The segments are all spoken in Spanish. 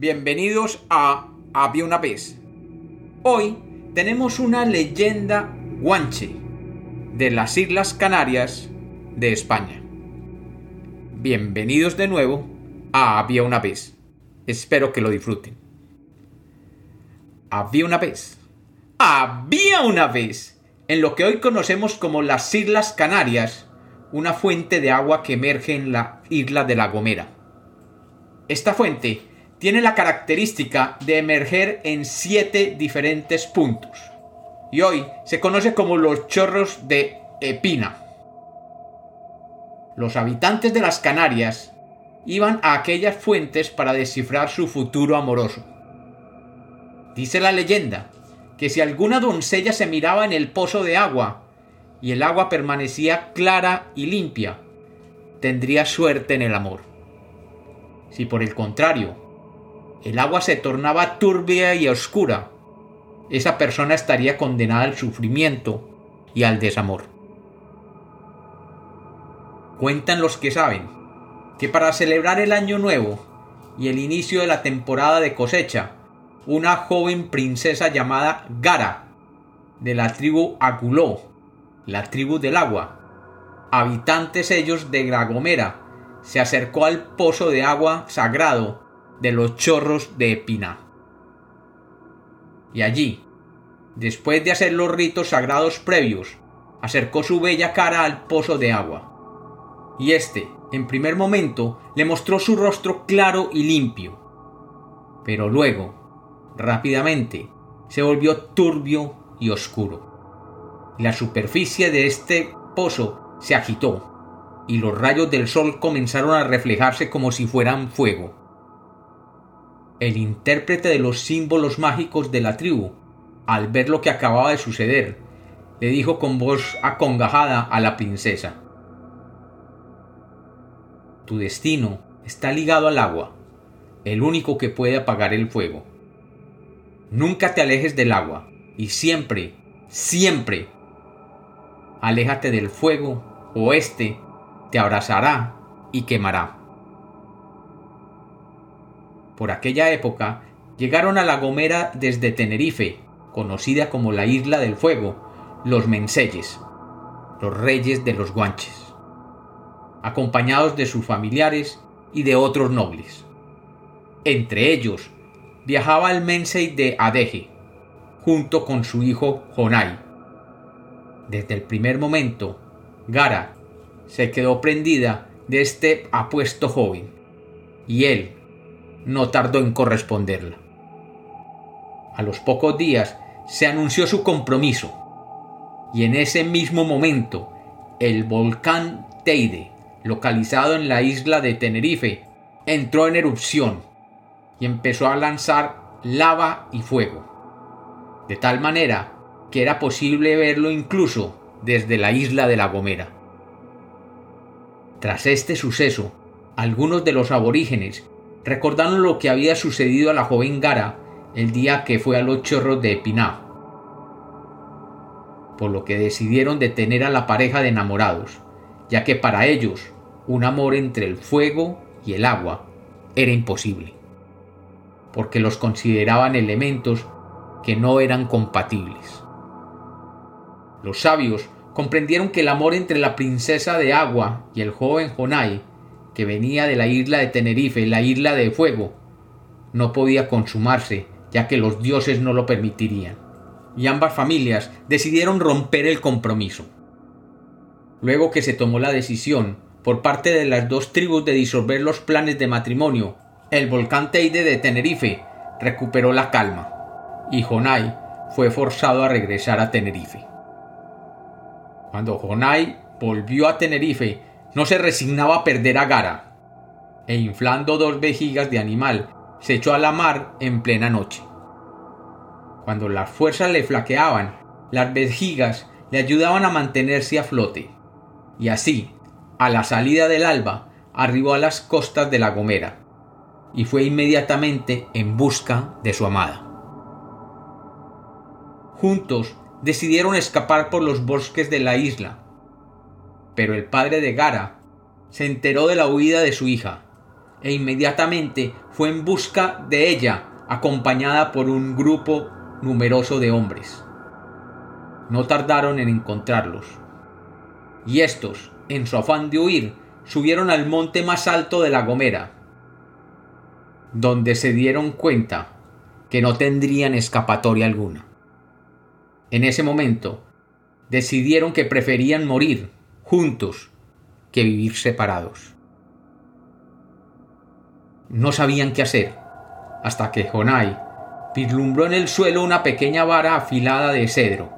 Bienvenidos a Había una vez. Hoy tenemos una leyenda guanche de las Islas Canarias de España. Bienvenidos de nuevo a Había una vez. Espero que lo disfruten. Había una vez. Había una vez en lo que hoy conocemos como las Islas Canarias una fuente de agua que emerge en la isla de La Gomera. Esta fuente tiene la característica de emerger en siete diferentes puntos y hoy se conoce como los chorros de Epina. Los habitantes de las Canarias iban a aquellas fuentes para descifrar su futuro amoroso. Dice la leyenda que si alguna doncella se miraba en el pozo de agua y el agua permanecía clara y limpia, tendría suerte en el amor. Si por el contrario, el agua se tornaba turbia y oscura, esa persona estaría condenada al sufrimiento y al desamor. Cuentan los que saben que para celebrar el año nuevo y el inicio de la temporada de cosecha, una joven princesa llamada Gara, de la tribu Aguló, la tribu del agua, habitantes ellos de Gragomera, se acercó al pozo de agua sagrado de los chorros de Epiná. Y allí, después de hacer los ritos sagrados previos, acercó su bella cara al pozo de agua. Y éste, en primer momento, le mostró su rostro claro y limpio. Pero luego, rápidamente, se volvió turbio y oscuro la superficie de este pozo se agitó y los rayos del sol comenzaron a reflejarse como si fueran fuego. El intérprete de los símbolos mágicos de la tribu, al ver lo que acababa de suceder, le dijo con voz acongajada a la princesa Tu destino está ligado al agua, el único que puede apagar el fuego. Nunca te alejes del agua y siempre, siempre aléjate del fuego, o éste te abrazará y quemará. Por aquella época llegaron a La Gomera desde Tenerife, conocida como la Isla del Fuego, los Menseyes, los reyes de los guanches, acompañados de sus familiares y de otros nobles. Entre ellos viajaba el Mensei de Adeje, junto con su hijo Jonai, desde el primer momento, Gara se quedó prendida de este apuesto joven, y él no tardó en corresponderla. A los pocos días se anunció su compromiso, y en ese mismo momento el volcán Teide, localizado en la isla de Tenerife, entró en erupción y empezó a lanzar lava y fuego, de tal manera que era posible verlo incluso desde la isla de La Gomera. Tras este suceso, algunos de los aborígenes recordaron lo que había sucedido a la joven Gara el día que fue a los chorros de Epiná, por lo que decidieron detener a la pareja de enamorados, ya que para ellos un amor entre el fuego y el agua era imposible, porque los consideraban elementos que no eran compatibles. Los sabios comprendieron que el amor entre la princesa de agua y el joven Jonai, que venía de la isla de Tenerife, la isla de fuego, no podía consumarse, ya que los dioses no lo permitirían, y ambas familias decidieron romper el compromiso. Luego que se tomó la decisión por parte de las dos tribus de disolver los planes de matrimonio, el volcán Teide de Tenerife recuperó la calma, y Jonai fue forzado a regresar a Tenerife. Cuando Jonai volvió a Tenerife, no se resignaba a perder a Gara, e inflando dos vejigas de animal, se echó a la mar en plena noche. Cuando las fuerzas le flaqueaban, las vejigas le ayudaban a mantenerse a flote, y así, a la salida del alba, arribó a las costas de La Gomera, y fue inmediatamente en busca de su amada. Juntos decidieron escapar por los bosques de la isla. Pero el padre de Gara se enteró de la huida de su hija, e inmediatamente fue en busca de ella, acompañada por un grupo numeroso de hombres. No tardaron en encontrarlos. Y estos, en su afán de huir, subieron al monte más alto de la Gomera, donde se dieron cuenta que no tendrían escapatoria alguna. En ese momento, decidieron que preferían morir juntos que vivir separados. No sabían qué hacer, hasta que Jonai vislumbró en el suelo una pequeña vara afilada de cedro,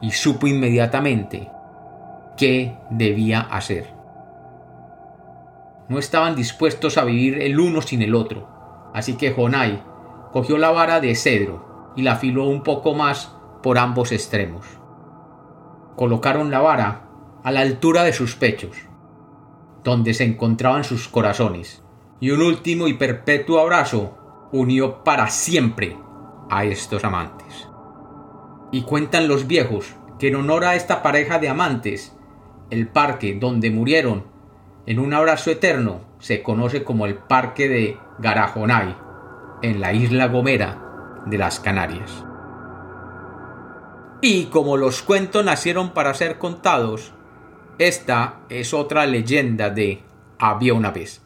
y supo inmediatamente qué debía hacer. No estaban dispuestos a vivir el uno sin el otro, así que Jonai cogió la vara de cedro y la afiló un poco más por ambos extremos. Colocaron la vara a la altura de sus pechos, donde se encontraban sus corazones, y un último y perpetuo abrazo unió para siempre a estos amantes. Y cuentan los viejos que en honor a esta pareja de amantes, el parque donde murieron en un abrazo eterno se conoce como el Parque de Garajonay, en la isla Gomera de las Canarias. Y como los cuentos nacieron para ser contados, esta es otra leyenda de Había una vez.